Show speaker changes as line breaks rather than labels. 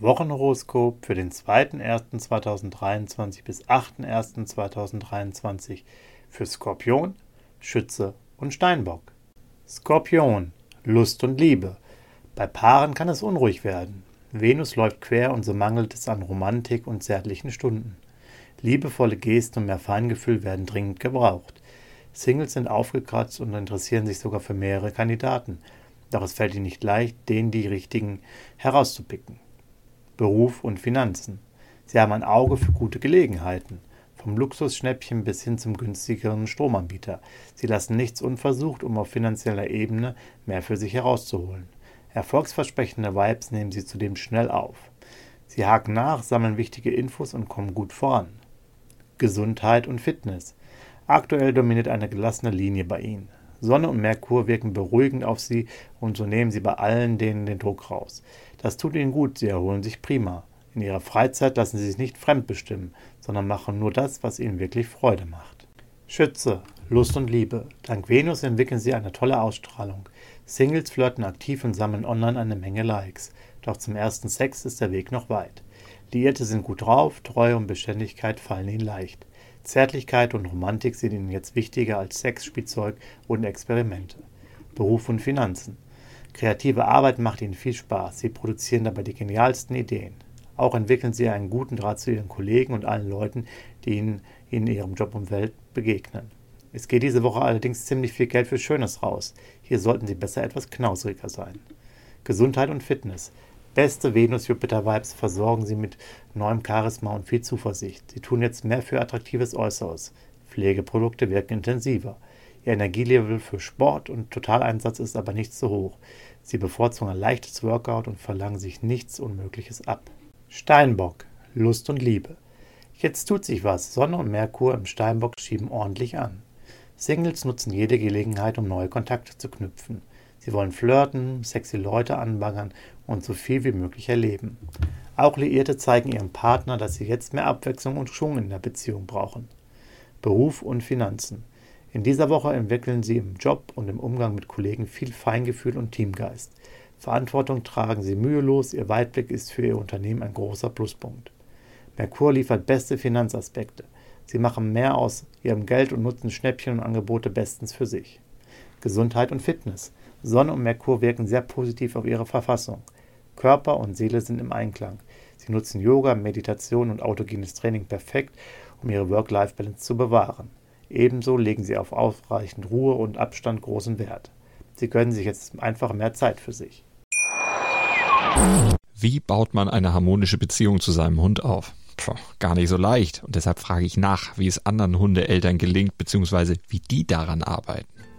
Wochenhoroskop für den 2.1.2023 bis 8.1.2023 für Skorpion, Schütze und Steinbock. Skorpion, Lust und Liebe. Bei Paaren kann es unruhig werden. Venus läuft quer und so mangelt es an Romantik und zärtlichen Stunden. Liebevolle Gesten und mehr Feingefühl werden dringend gebraucht. Singles sind aufgekratzt und interessieren sich sogar für mehrere Kandidaten. Doch es fällt ihnen nicht leicht, den die richtigen herauszupicken. Beruf und Finanzen. Sie haben ein Auge für gute Gelegenheiten. Vom Luxusschnäppchen bis hin zum günstigeren Stromanbieter. Sie lassen nichts unversucht, um auf finanzieller Ebene mehr für sich herauszuholen. Erfolgsversprechende Vibes nehmen sie zudem schnell auf. Sie haken nach, sammeln wichtige Infos und kommen gut voran. Gesundheit und Fitness. Aktuell dominiert eine gelassene Linie bei ihnen. Sonne und Merkur wirken beruhigend auf sie und so nehmen sie bei allen denen den Druck raus. Das tut ihnen gut, sie erholen sich prima. In ihrer Freizeit lassen sie sich nicht fremdbestimmen, sondern machen nur das, was ihnen wirklich Freude macht. Schütze, Lust und Liebe. Dank Venus entwickeln sie eine tolle Ausstrahlung. Singles flirten aktiv und sammeln online eine Menge Likes. Doch zum ersten Sex ist der Weg noch weit. Liierte sind gut drauf, Treue und Beständigkeit fallen ihnen leicht. Zärtlichkeit und Romantik sind ihnen jetzt wichtiger als Sexspielzeug und Experimente. Beruf und Finanzen. Kreative Arbeit macht ihnen viel Spaß. Sie produzieren dabei die genialsten Ideen. Auch entwickeln sie einen guten Draht zu ihren Kollegen und allen Leuten, die ihnen in ihrem Jobumfeld begegnen. Es geht diese Woche allerdings ziemlich viel Geld für Schönes raus. Hier sollten Sie besser etwas knausriger sein. Gesundheit und Fitness. Beste Venus-Jupiter-Vibes versorgen Sie mit neuem Charisma und viel Zuversicht. Sie tun jetzt mehr für attraktives Äußeres. Pflegeprodukte wirken intensiver. Ihr Energielevel für Sport und Totaleinsatz ist aber nicht so hoch. Sie bevorzugen ein leichtes Workout und verlangen sich nichts Unmögliches ab. Steinbock, Lust und Liebe. Jetzt tut sich was. Sonne und Merkur im Steinbock schieben ordentlich an. Singles nutzen jede Gelegenheit, um neue Kontakte zu knüpfen. Sie wollen flirten, sexy Leute anbaggern und so viel wie möglich erleben. Auch Liierte zeigen ihrem Partner, dass sie jetzt mehr Abwechslung und Schwung in der Beziehung brauchen. Beruf und Finanzen. In dieser Woche entwickeln sie im Job und im Umgang mit Kollegen viel Feingefühl und Teamgeist. Verantwortung tragen sie mühelos, ihr Weitblick ist für ihr Unternehmen ein großer Pluspunkt. Merkur liefert beste Finanzaspekte. Sie machen mehr aus ihrem Geld und nutzen Schnäppchen und Angebote bestens für sich. Gesundheit und Fitness. Sonne und Merkur wirken sehr positiv auf ihre Verfassung. Körper und Seele sind im Einklang. Sie nutzen Yoga, Meditation und autogenes Training perfekt, um ihre Work-Life-Balance zu bewahren. Ebenso legen sie auf ausreichend Ruhe und Abstand großen Wert. Sie gönnen sich jetzt einfach mehr Zeit für sich.
Wie baut man eine harmonische Beziehung zu seinem Hund auf? Puh, gar nicht so leicht. Und deshalb frage ich nach, wie es anderen Hundeeltern gelingt, beziehungsweise wie die daran arbeiten.